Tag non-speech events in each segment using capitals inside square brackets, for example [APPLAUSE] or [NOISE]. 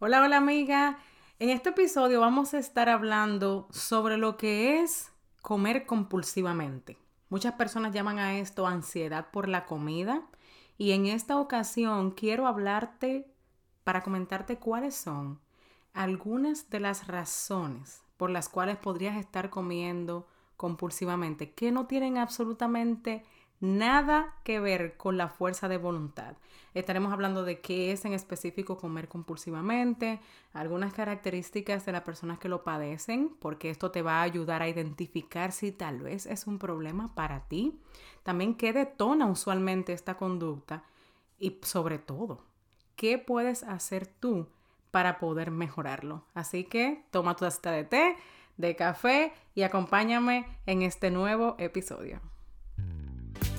Hola, hola amiga. En este episodio vamos a estar hablando sobre lo que es comer compulsivamente. Muchas personas llaman a esto ansiedad por la comida y en esta ocasión quiero hablarte para comentarte cuáles son algunas de las razones por las cuales podrías estar comiendo compulsivamente que no tienen absolutamente nada que ver con la fuerza de voluntad. Estaremos hablando de qué es en específico comer compulsivamente, algunas características de las personas que lo padecen, porque esto te va a ayudar a identificar si tal vez es un problema para ti. También qué detona usualmente esta conducta y sobre todo, qué puedes hacer tú para poder mejorarlo. Así que toma tu taza de té, de café y acompáñame en este nuevo episodio.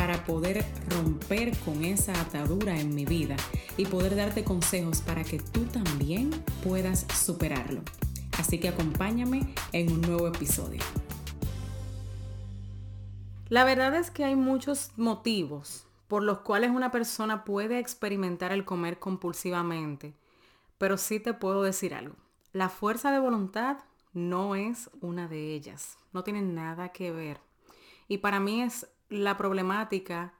para poder romper con esa atadura en mi vida y poder darte consejos para que tú también puedas superarlo. Así que acompáñame en un nuevo episodio. La verdad es que hay muchos motivos por los cuales una persona puede experimentar el comer compulsivamente, pero sí te puedo decir algo. La fuerza de voluntad no es una de ellas, no tiene nada que ver. Y para mí es la problemática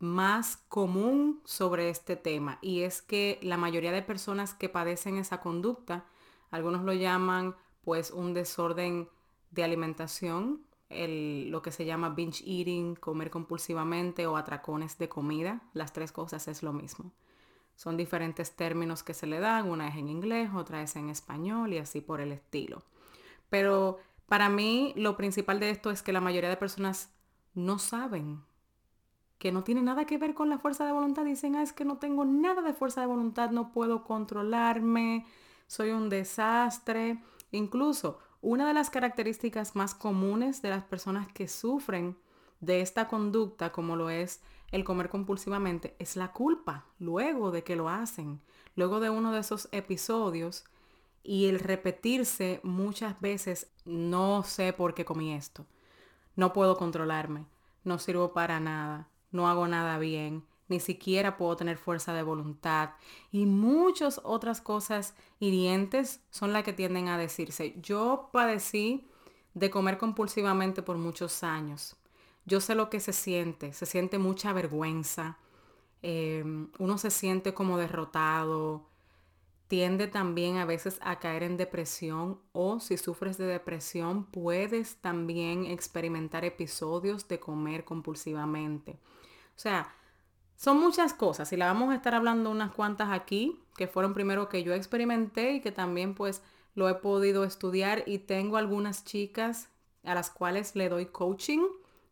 más común sobre este tema y es que la mayoría de personas que padecen esa conducta, algunos lo llaman pues un desorden de alimentación, lo que se llama binge eating, comer compulsivamente o atracones de comida, las tres cosas es lo mismo. Son diferentes términos que se le dan, una es en inglés, otra es en español y así por el estilo. Pero para mí lo principal de esto es que la mayoría de personas no saben que no tiene nada que ver con la fuerza de voluntad. Dicen, ah, es que no tengo nada de fuerza de voluntad, no puedo controlarme, soy un desastre. Incluso una de las características más comunes de las personas que sufren de esta conducta, como lo es el comer compulsivamente, es la culpa luego de que lo hacen, luego de uno de esos episodios y el repetirse muchas veces, no sé por qué comí esto, no puedo controlarme, no sirvo para nada, no hago nada bien, ni siquiera puedo tener fuerza de voluntad y muchas otras cosas hirientes son las que tienden a decirse. Yo padecí de comer compulsivamente por muchos años. Yo sé lo que se siente, se siente mucha vergüenza, em, uno se siente como derrotado, tiende también a veces a caer en depresión o si sufres de depresión puedes también experimentar episodios de comer compulsivamente. O sea, son muchas cosas y la vamos a estar hablando unas cuantas aquí que fueron primero que yo experimenté y que también pues lo he podido estudiar y tengo algunas chicas a las cuales le doy coaching,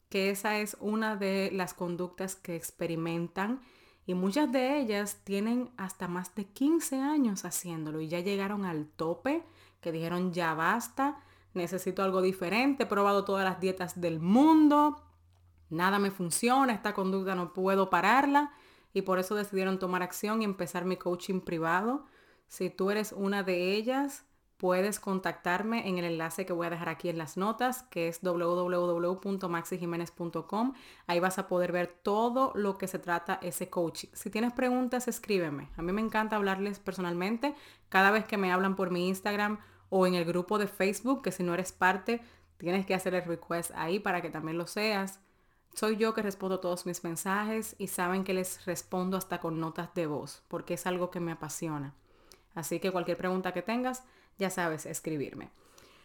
que esa es una de las conductas que experimentan y muchas de ellas tienen hasta más de 15 años haciéndolo y ya llegaron al tope, que dijeron ya basta, necesito algo diferente, he probado todas las dietas del mundo, nada me funciona, esta conducta no puedo pararla y por eso decidieron tomar acción y empezar mi coaching privado. Si tú eres una de ellas, puedes contactarme en el enlace que voy a dejar aquí en las notas, que es www.maxijiménez.com. Ahí vas a poder ver todo lo que se trata ese coaching. Si tienes preguntas, escríbeme. A mí me encanta hablarles personalmente cada vez que me hablan por mi Instagram o en el grupo de Facebook, que si no eres parte, tienes que hacer el request ahí para que también lo seas. Soy yo que respondo todos mis mensajes y saben que les respondo hasta con notas de voz, porque es algo que me apasiona. Así que cualquier pregunta que tengas, ya sabes, escribirme.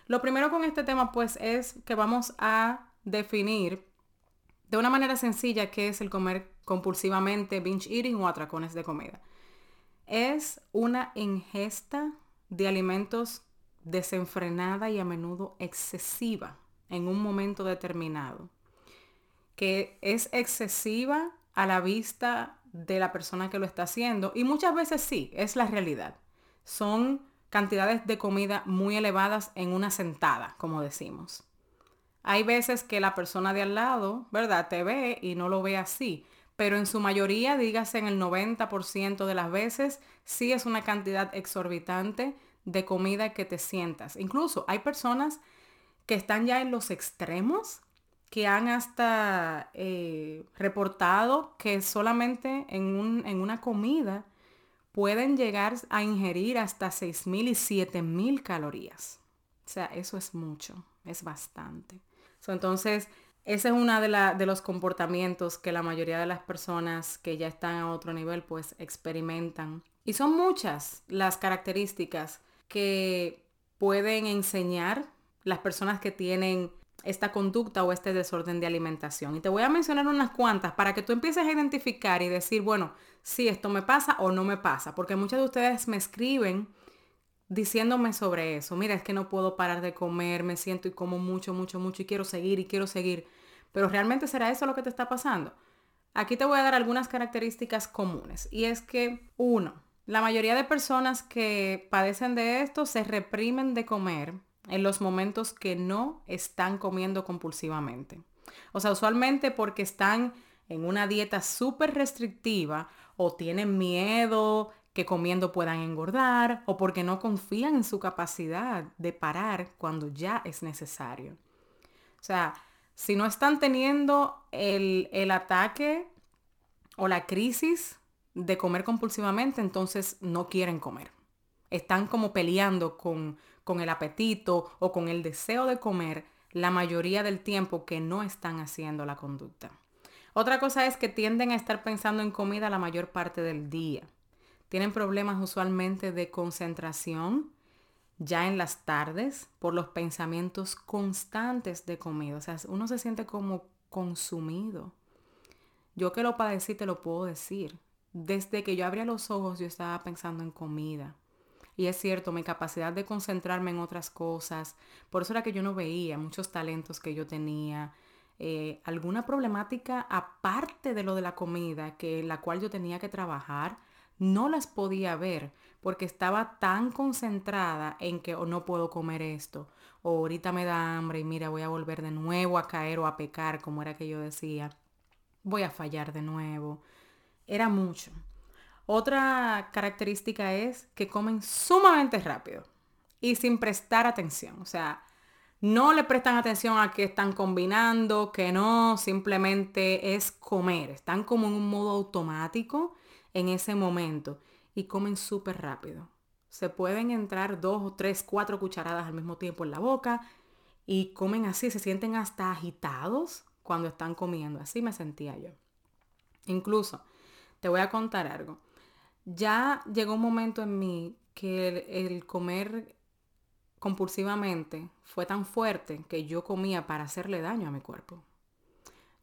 Lo primero con este tema pues es que vamos a definir de una manera sencilla qué es el comer compulsivamente, binge eating o atracones de comida. Es una ingesta de alimentos desenfrenada y a menudo excesiva en un momento determinado, que es excesiva a la vista de la persona que lo está haciendo y muchas veces sí, es la realidad. Son cantidades de comida muy elevadas en una sentada, como decimos. Hay veces que la persona de al lado, ¿verdad? Te ve y no lo ve así, pero en su mayoría, dígase en el 90% de las veces, sí es una cantidad exorbitante de comida que te sientas. Incluso hay personas que están ya en los extremos, que han hasta eh, reportado que solamente en, en una comida pueden llegar a ingerir hasta 6.000 y 7.000 calorías. O sea, eso es mucho, es bastante. entonces, ese es uno de, los comportamientos que la mayoría de las personas que ya están a otro nivel pues experimentan. Y son muchas las características que pueden enseñar las personas que tienen esta conducta o este desorden de alimentación. Y te voy a mencionar unas cuantas para que tú empieces a identificar y decir, bueno, si esto me pasa o no me pasa. Porque muchos de ustedes me escriben diciéndome sobre eso. Mira, es que no puedo parar de comer, me siento y como mucho, mucho, mucho y quiero seguir y quiero seguir. Pero realmente será eso lo que te está pasando. Aquí te voy a dar algunas características comunes. Y es que, uno, la mayoría de personas que padecen de esto se reprimen de comer en los momentos que no están comiendo compulsivamente. O sea, usualmente porque están en una dieta súper restrictiva o tienen miedo que comiendo puedan engordar o porque no confían en su capacidad de parar cuando ya es necesario. O sea, si no están teniendo el, el ataque o la crisis de comer compulsivamente, entonces no quieren comer. Están como peleando con, con el apetito o con el deseo de comer la mayoría del tiempo que no están haciendo la conducta. Otra cosa es que tienden a estar pensando en comida la mayor parte del día. Tienen problemas usualmente de concentración ya en las tardes por los pensamientos constantes de comida. O sea, uno se siente como consumido. Yo que lo padecí te lo puedo decir. Desde que yo abría los ojos yo estaba pensando en comida. Y es cierto, mi capacidad de concentrarme en otras cosas, por eso era que yo no veía muchos talentos que yo tenía, eh, alguna problemática aparte de lo de la comida, que la cual yo tenía que trabajar, no las podía ver porque estaba tan concentrada en que oh, no puedo comer esto, o ahorita me da hambre y mira, voy a volver de nuevo a caer o a pecar, como era que yo decía, voy a fallar de nuevo. Era mucho. Otra característica es que comen sumamente rápido y sin prestar atención. O sea, no le prestan atención a que están combinando, que no, simplemente es comer. Están como en un modo automático en ese momento y comen súper rápido. Se pueden entrar dos o tres, cuatro cucharadas al mismo tiempo en la boca y comen así, se sienten hasta agitados cuando están comiendo. Así me sentía yo. Incluso, te voy a contar algo ya llegó un momento en mí que el, comer compulsivamente fue tan fuerte que yo comía para hacerle daño a mi cuerpo.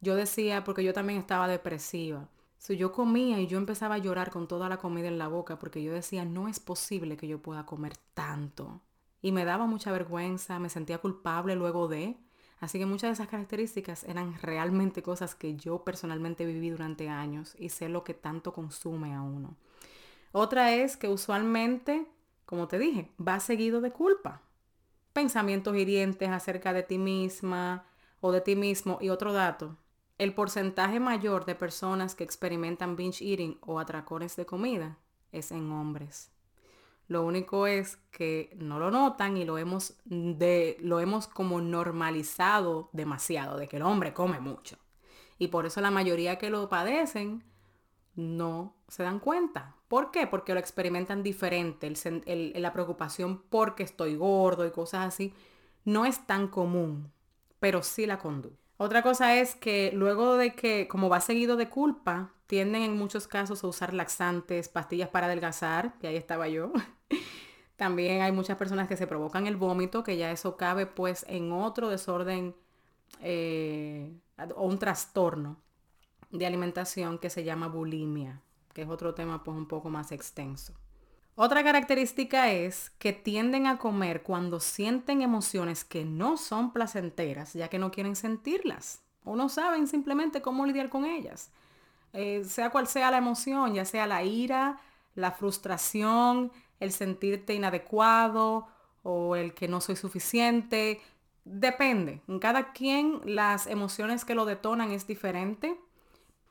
Yo decía, porque yo también estaba depresiva, si yo comía y yo empezaba a llorar con toda la comida en la boca porque yo decía, no es posible que yo pueda comer tanto. Y me daba mucha vergüenza, me sentía culpable luego de. Así que muchas de esas características eran realmente cosas que yo personalmente viví durante años y sé lo que tanto consume a uno. Otra es que usualmente, como te dije, va seguido de culpa. Pensamientos hirientes acerca de ti misma o de ti mismo. Y otro dato, el porcentaje mayor de personas que experimentan binge eating o atracones de comida es en hombres. Lo único es que no lo notan y lo hemos, de, lo hemos como normalizado demasiado, de que el hombre come mucho. Y por eso la mayoría que lo padecen no se dan cuenta. ¿Por qué? Porque lo experimentan diferente. la preocupación porque estoy gordo y cosas así no es tan común, pero sí la conducta. Otra cosa es que luego de que, como va seguido de culpa, tienden en muchos casos a usar laxantes, pastillas para adelgazar, que ahí estaba yo. [LAUGHS] También hay muchas personas que se provocan el vómito, que ya eso cabe pues en otro desorden eh, o un trastorno de alimentación que se llama bulimia, que es otro tema pues un poco más extenso. Otra característica es que tienden a comer cuando sienten emociones que no son placenteras, ya que no quieren sentirlas o no saben simplemente cómo lidiar con ellas. Eh, sea cual sea la emoción, ya sea la ira, la frustración, el sentirte inadecuado o el que no soy suficiente. Depende. En cada quien las emociones que lo detonan es diferente,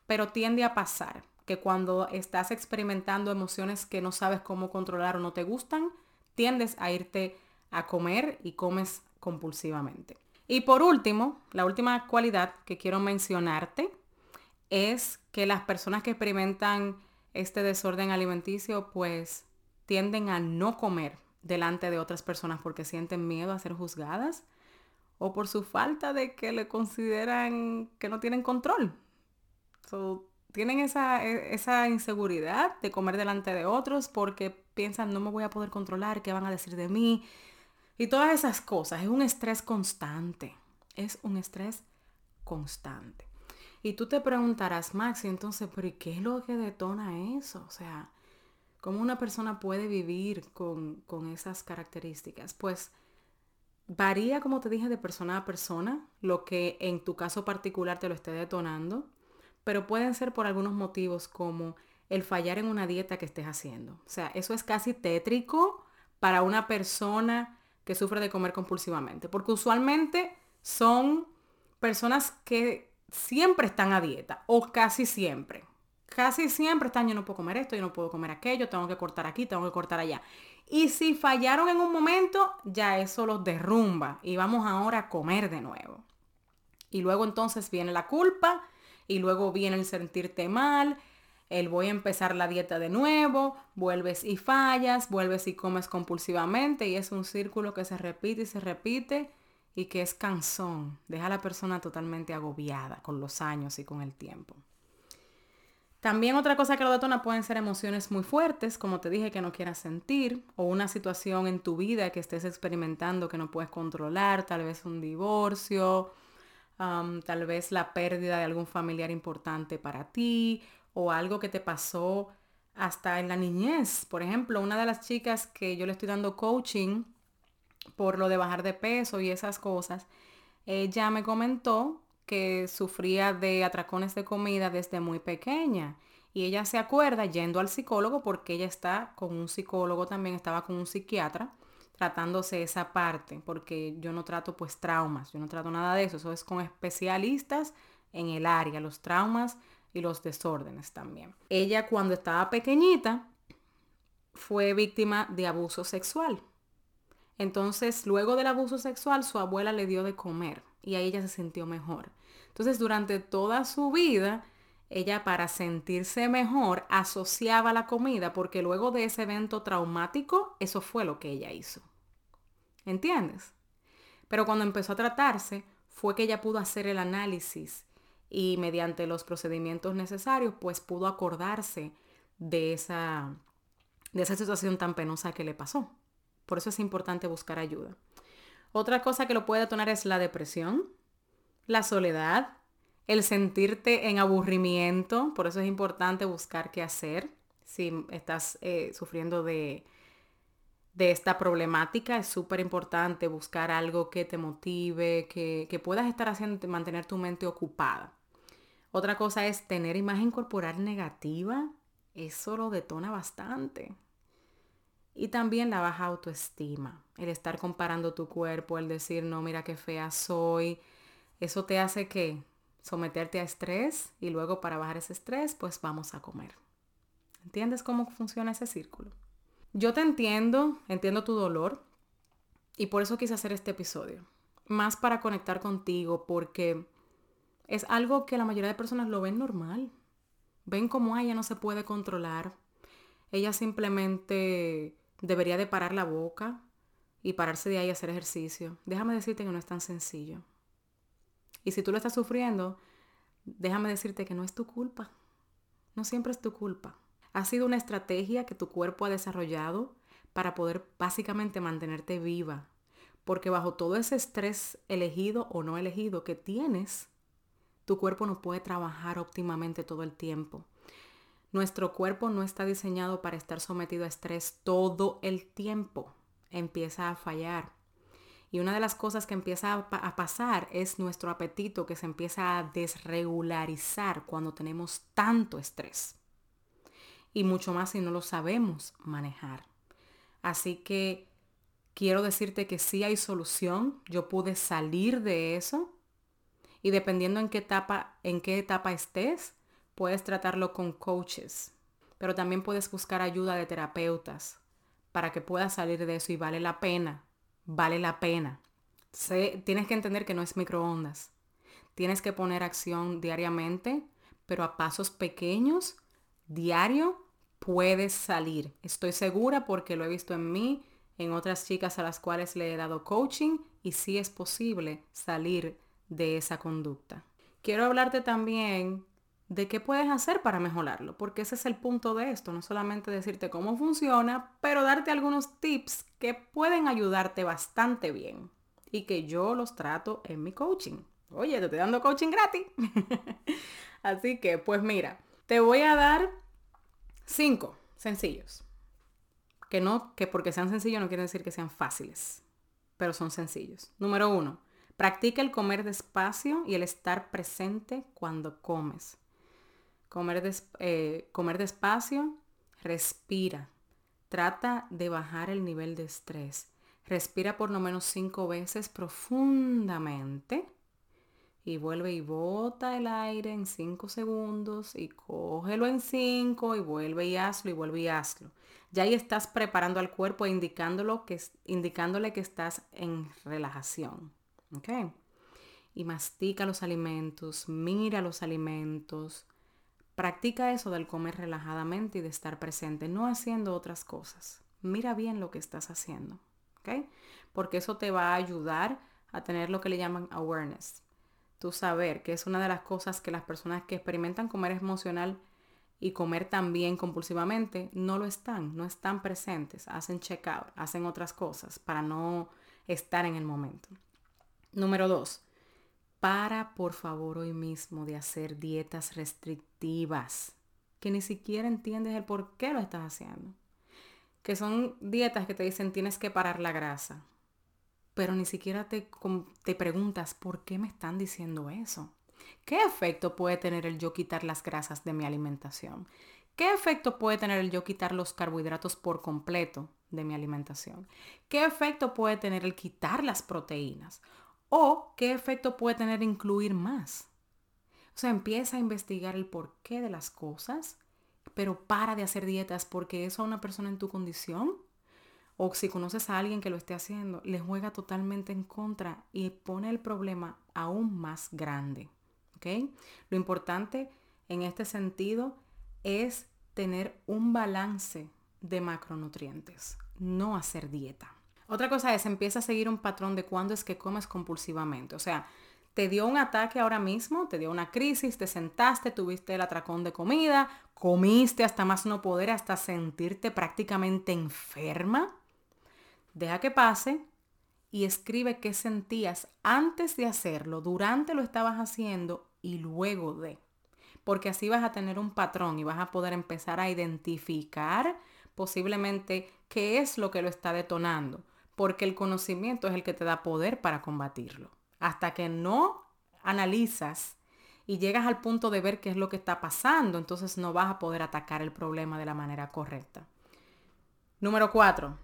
pero tiende a pasar que cuando estás experimentando emociones que no sabes cómo controlar o no te gustan, tiendes a irte a comer y comes compulsivamente. Y por último, la última cualidad que quiero mencionarte es que las personas que experimentan este desorden alimenticio pues tienden a no comer delante de otras personas porque sienten miedo a ser juzgadas o por su falta de que le consideran que no tienen control. Tienen esa, e, esa inseguridad de comer delante de otros porque piensan no me voy a poder controlar, qué van a decir de mí. Y todas esas cosas. Es un estrés constante. Es un estrés constante. Y tú te preguntarás, Maxi, entonces, pero ¿y qué es lo que detona eso? O sea, ¿cómo una persona puede vivir con, con esas características? Pues varía, como te dije, de persona a persona, lo que en tu caso particular te lo esté detonando, pero pueden ser por algunos motivos como el fallar en una dieta que estés haciendo. O sea, eso es casi tétrico para una persona que sufre de comer compulsivamente, porque usualmente son personas que siempre están a dieta o casi siempre. Casi siempre están, yo no puedo comer esto, yo no puedo comer aquello, tengo que cortar aquí, tengo que cortar allá. Y si fallaron en un momento, ya eso los derrumba y vamos ahora a comer de nuevo. Y luego entonces viene la culpa y luego viene el sentirte mal, el voy a empezar la dieta de nuevo, vuelves y fallas, vuelves y comes compulsivamente y es un círculo que se repite y se repite y que es cansón, deja a la persona totalmente agobiada con los años y con el tiempo. También otra cosa que lo detona pueden ser emociones muy fuertes, como te dije, que no quieras sentir, o una situación en tu vida que estés experimentando que no puedes controlar, tal vez un divorcio, tal vez la pérdida de algún familiar importante para ti, o algo que te pasó hasta en la niñez. Por ejemplo, una de las chicas que yo le estoy dando coaching por lo de bajar de peso y esas cosas, ella me comentó que sufría de atracones de comida desde muy pequeña. Y ella se acuerda yendo al psicólogo porque ella está con un psicólogo también, estaba con un psiquiatra tratándose esa parte, porque yo no trato pues traumas, yo no trato nada de eso, eso es con especialistas en el área, los traumas y los desórdenes también. Ella cuando estaba pequeñita fue víctima de abuso sexual. Entonces, luego del abuso sexual, su abuela le dio de comer y ahí ella se sintió mejor. Entonces, durante toda su vida, ella para sentirse mejor asociaba la comida porque luego de ese evento traumático, eso fue lo que ella hizo. ¿Entiendes? Pero cuando empezó a tratarse, fue que ella pudo hacer el análisis y mediante los procedimientos necesarios, pues pudo acordarse de esa, de esa situación tan penosa que le pasó. Por eso es importante buscar ayuda. Otra cosa que lo puede detonar es la depresión, la soledad, el sentirte en aburrimiento. Por eso es importante buscar qué hacer si estás eh, sufriendo de, de esta problemática. Es súper importante buscar algo que te motive, que, que puedas estar haciendo, mantener tu mente ocupada. Otra cosa es tener imagen corporal negativa. Eso lo detona bastante. Y también la baja autoestima, el estar comparando tu cuerpo, el decir, no, mira qué fea soy. Eso te hace que someterte a estrés y luego para bajar ese estrés, pues vamos a comer. ¿Entiendes cómo funciona ese círculo? Yo te entiendo, entiendo tu dolor y por eso quise hacer este episodio. Más para conectar contigo porque es algo que la mayoría de personas lo ven normal. Ven como ella no se puede controlar. Ella simplemente debería de parar la boca y pararse de ahí a hacer ejercicio. Déjame decirte que no es tan sencillo. Y si tú lo estás sufriendo, déjame decirte que no es tu culpa. No siempre es tu culpa. Ha sido una estrategia que tu cuerpo ha desarrollado para poder básicamente mantenerte viva. Porque bajo todo ese estrés elegido o no elegido que tienes, tu cuerpo no puede trabajar óptimamente todo el tiempo. Nuestro cuerpo no está diseñado para estar sometido a estrés todo el tiempo. Empieza a fallar. Y una de las cosas que empieza a, pasar es nuestro apetito que se empieza a desregularizar cuando tenemos tanto estrés. Y mucho más si no lo sabemos manejar. Así que quiero decirte que sí hay solución. Yo pude salir de eso. Y dependiendo en qué etapa, en qué etapa estés, puedes tratarlo con coaches. Pero también puedes buscar ayuda de terapeutas para que puedas salir de eso y vale la pena. Vale la pena. tienes que entender que no es microondas. Tienes que poner acción diariamente, pero a pasos pequeños, diario, puedes salir. Estoy segura porque lo he visto en mí, en otras chicas a las cuales le he dado coaching y sí es posible salir de esa conducta. Quiero hablarte también de qué puedes hacer para mejorarlo, porque ese es el punto de esto, no solamente decirte cómo funciona, pero darte algunos tips que pueden ayudarte bastante bien y que yo los trato en mi coaching. Oye, te estoy dando coaching gratis. [LAUGHS] Así que, pues mira, te voy a dar Cinco, sencillos. Que no, que porque sean sencillos no quiere decir que sean fáciles, pero son sencillos. Número uno, practica el comer despacio y el estar presente cuando comes. Comer, eh, comer despacio, respira. Trata de bajar el nivel de estrés. Respira por lo menos cinco veces profundamente y vuelve y bota el aire en 5 segundos y cógelo en 5 y vuelve y hazlo y vuelve y hazlo. Ya ahí estás preparando al cuerpo e indicándolo que, indicándole que estás en relajación. Y mastica los alimentos, mira los alimentos. Practica eso del comer relajadamente y de estar presente, no haciendo otras cosas. Mira bien lo que estás haciendo. ¿Ok? Porque eso te va a ayudar a tener lo que le llaman awareness tu saber, que es una de las cosas que las personas que experimentan comer emocional y comer también compulsivamente no lo están, no están presentes, hacen check out, hacen otras cosas para no estar en el momento. Número dos, para por favor hoy mismo de hacer dietas restrictivas, que ni siquiera entiendes el por qué lo estás haciendo. Que son dietas que te dicen tienes que parar la grasa pero ni siquiera te, te preguntas por qué me están diciendo eso. ¿Qué efecto puede tener el yo quitar las grasas de mi alimentación? ¿Qué efecto puede tener el yo quitar los carbohidratos por completo de mi alimentación? ¿Qué efecto puede tener el quitar las proteínas? ¿O qué efecto puede tener incluir más? O sea, empieza a investigar el porqué de las cosas, pero para de hacer dietas porque eso a una persona en tu condición o si conoces a alguien que lo esté haciendo, le juega totalmente en contra y pone el problema aún más grande. Lo importante en este sentido es tener un balance de macronutrientes, no hacer dieta. Otra cosa es, empieza a seguir un patrón de cuándo es que comes compulsivamente. O sea, te dio un ataque ahora mismo, te dio una crisis, te sentaste, tuviste el atracón de comida, comiste hasta más no poder, hasta sentirte prácticamente enferma Deja que pase y escribe qué sentías antes de hacerlo, durante lo estabas haciendo y luego de. Porque así vas a tener un patrón y vas a poder empezar a identificar posiblemente qué es lo que lo está detonando. Porque el conocimiento es el que te da poder para combatirlo. Hasta que no analizas y llegas al punto de ver qué es lo que está pasando, entonces no vas a poder atacar el problema de la manera correcta. Número cuatro,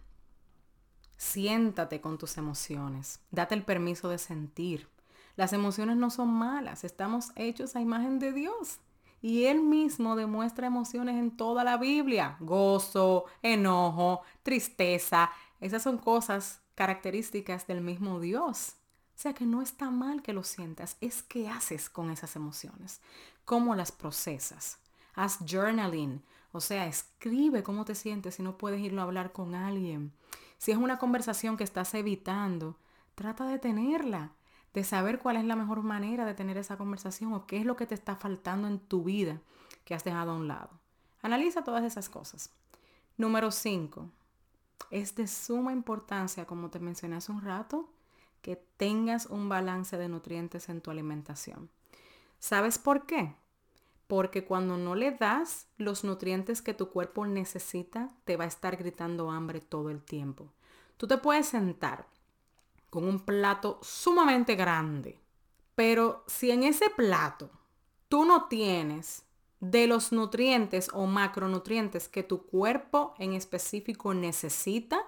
Siéntate con tus emociones. Date el permiso de sentir. Las emociones no son malas. Estamos hechos a imagen de Dios. Y Él mismo demuestra emociones en toda la Biblia. Gozo, enojo, tristeza. Esas son cosas características del mismo Dios. O sea que no está mal que lo sientas. Es qué haces con esas emociones. ¿Cómo las procesas? Haz journaling. O sea, escribe cómo te sientes si no puedes irlo a hablar con alguien. Si es una conversación que estás evitando, trata de tenerla, de saber cuál es la mejor manera de tener esa conversación o qué es lo que te está faltando en tu vida que has dejado a un lado. Analiza todas esas cosas. Número 5. Es de suma importancia, como te mencioné hace un rato, que tengas un balance de nutrientes en tu alimentación. ¿Sabes por qué? Porque cuando no le das los nutrientes que tu cuerpo necesita, te va a estar gritando hambre todo el tiempo. Tú te puedes sentar con un plato sumamente grande, pero si en ese plato tú no tienes de los nutrientes o macronutrientes que tu cuerpo en específico necesita,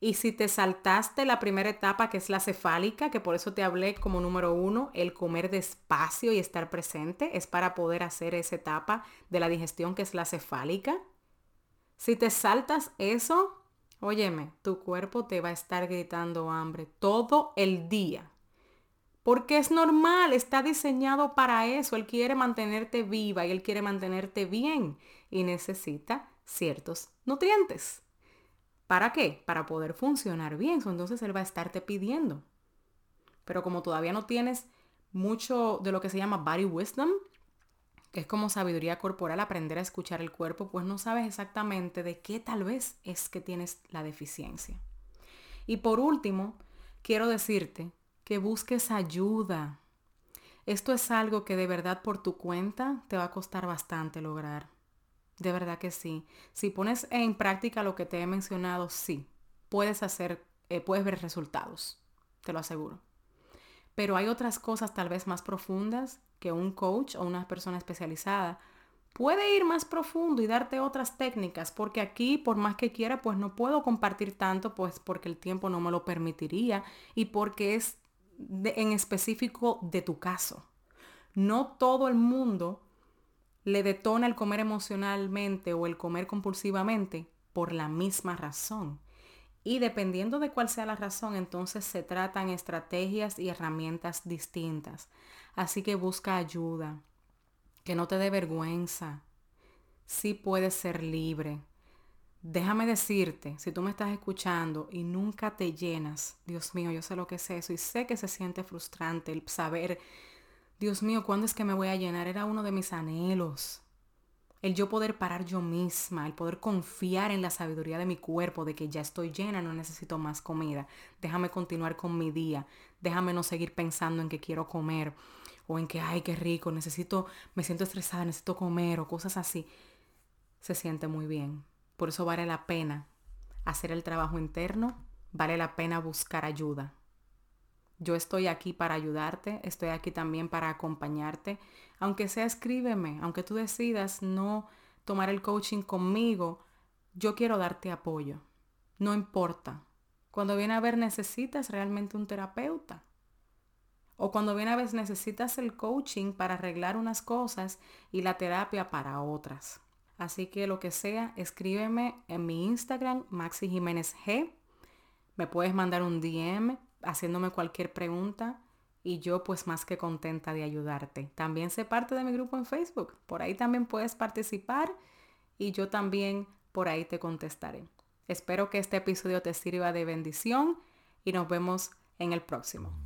Y si te saltaste la primera etapa, que es la cefálica, que por eso te hablé como número uno, el comer despacio y estar presente, es para poder hacer esa etapa de la digestión que es la cefálica. Si te saltas eso, óyeme, tu cuerpo te va a estar gritando hambre todo el día. Porque es normal, está diseñado para eso. Él quiere mantenerte viva y él quiere mantenerte bien y necesita ciertos nutrientes. ¿Para qué? Para poder funcionar bien. Entonces él va a estarte pidiendo. Pero como todavía no tienes mucho de lo que se llama body wisdom, que es como sabiduría corporal, aprender a escuchar el cuerpo, pues no sabes exactamente de qué tal vez es que tienes la deficiencia. Y por último, quiero decirte que busques ayuda. Esto es algo que de verdad por tu cuenta te va a costar bastante lograr. De verdad que sí. Si pones en práctica lo que te he mencionado, sí, puedes hacer, eh, puedes ver resultados, te lo aseguro. Pero hay otras cosas tal vez más profundas que un coach o una persona especializada puede ir más profundo y darte otras técnicas, porque aquí, por más que quiera, pues no puedo compartir tanto, pues porque el tiempo no me lo permitiría y porque es en específico de tu caso. No todo el mundo le detona el comer emocionalmente o el comer compulsivamente por la misma razón. Y dependiendo de cuál sea la razón, entonces se tratan estrategias y herramientas distintas. Así que busca ayuda, que no te dé vergüenza. Sí puedes ser libre. Déjame decirte, si tú me estás escuchando y nunca te llenas, Dios mío, yo sé lo que es eso y sé que se siente frustrante el saber Dios mío, ¿cuándo es que me voy a llenar? Era uno de mis anhelos. El yo poder parar yo misma, el poder confiar en la sabiduría de mi cuerpo, de que ya estoy llena, no necesito más comida. Déjame continuar con mi día. Déjame no seguir pensando en que quiero comer o en que, ay, qué rico, necesito, me siento estresada, necesito comer o cosas así. Se siente muy bien. Por eso vale la pena hacer el trabajo interno, vale la pena buscar ayuda. Yo estoy aquí para ayudarte, estoy aquí también para acompañarte. Aunque sea escríbeme, aunque tú decidas no tomar el coaching conmigo, yo quiero darte apoyo. No importa. Cuando viene a ver necesitas realmente un terapeuta. O cuando viene a ver necesitas el coaching para arreglar unas cosas y la terapia para otras. Así que lo que sea, escríbeme en mi Instagram, Maxi Jiménez G. Me puedes mandar un DM haciéndome cualquier pregunta y yo pues más que contenta de ayudarte. También sé parte de mi grupo en Facebook, por ahí también puedes participar y yo también por ahí te contestaré. Espero que este episodio te sirva de bendición y nos vemos en el próximo.